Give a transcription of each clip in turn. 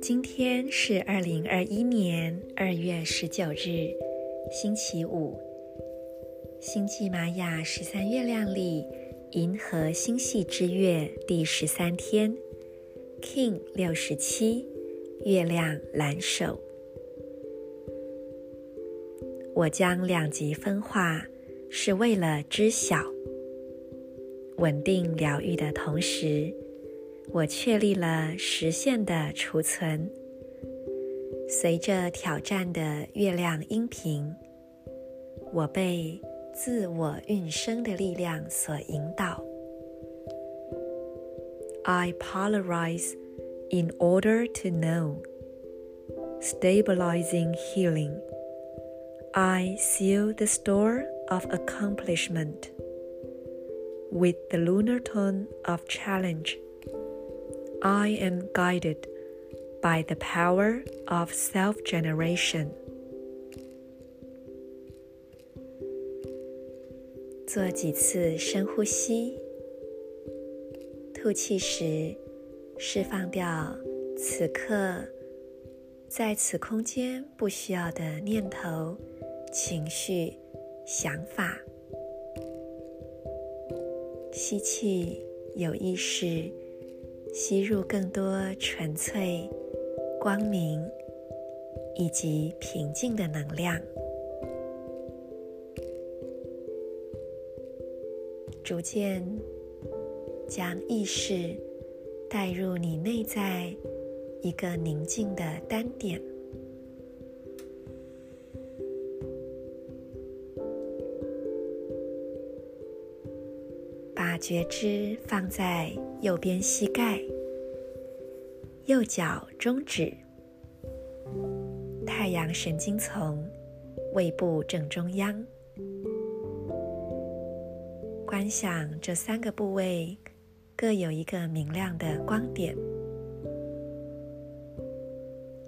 今天是二零二一年二月十九日，星期五。星际玛雅十三月亮里，银河星系之月第十三天，King 六十七，月亮蓝手。我将两极分化，是为了知晓、稳定、疗愈的同时。我确立了实现的储存。随着挑战的月亮音频，我被自我运生的力量所引导。I polarize in order to know, stabilizing healing. I seal the store of accomplishment with the lunar tone of challenge. I am guided by the power of self-generation. 做几次深呼吸，吐气时释放掉此刻在此空间不需要的念头、情绪、 想法。吸气，有意识。吸入更多纯粹、光明以及平静的能量，逐渐将意识带入你内在一个宁静的单点，把觉知放在右边膝盖、右脚中指、太阳神经丛、胃部正中央，观想这三个部位各有一个明亮的光点，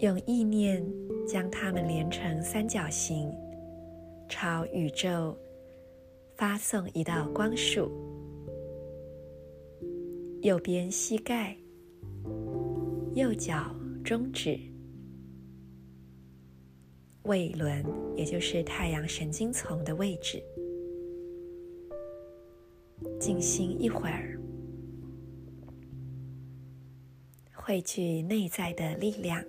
用意念将它们连成三角形，朝宇宙发送一道光束。右边膝盖、右脚中指、胃轮，也就是太阳神经丛的位置，静心一会儿，汇聚内在的力量。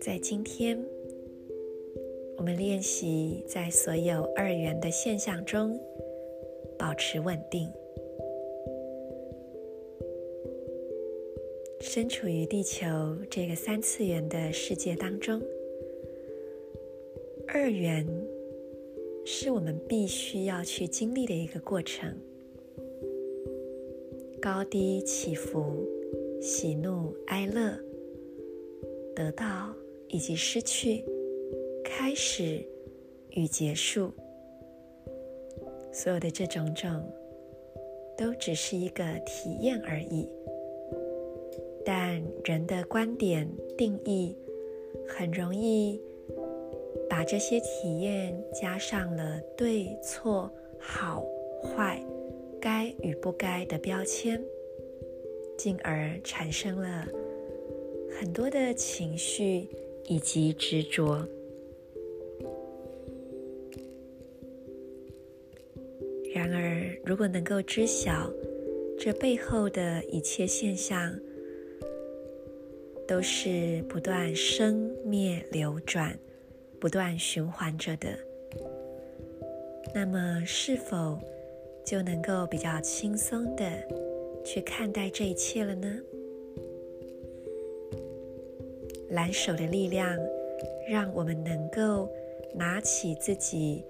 在今天。我们练习在所有二元的现象中保持稳定。身处于地球这个三次元的世界当中，二元是我们必须要去经历的一个过程，高低起伏、喜怒哀乐、得到以及失去。开始与结束，所有的这种种都只是一个体验而已。但人的观点定义很容易把这些体验加上了对错、好坏、该与不该的标签，进而产生了很多的情绪以及执着。然而，如果能够知晓这背后的一切现象都是不断生灭流转、不断循环着的，那么是否就能够比较轻松的去看待这一切了呢？蓝手的力量，让我们能够拿起自己。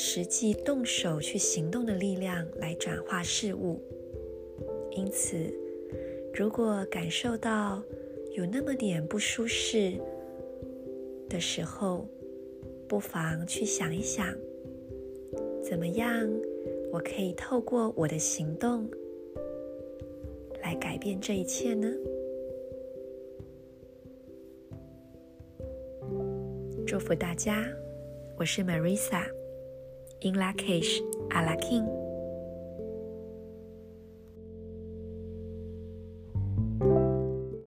实际动手去行动的力量来转化事物。因此，如果感受到有那么点不舒适的时候，不妨去想一想，怎么样我可以透过我的行动来改变这一切呢？祝福大家，我是 Marisa in Lakish, King。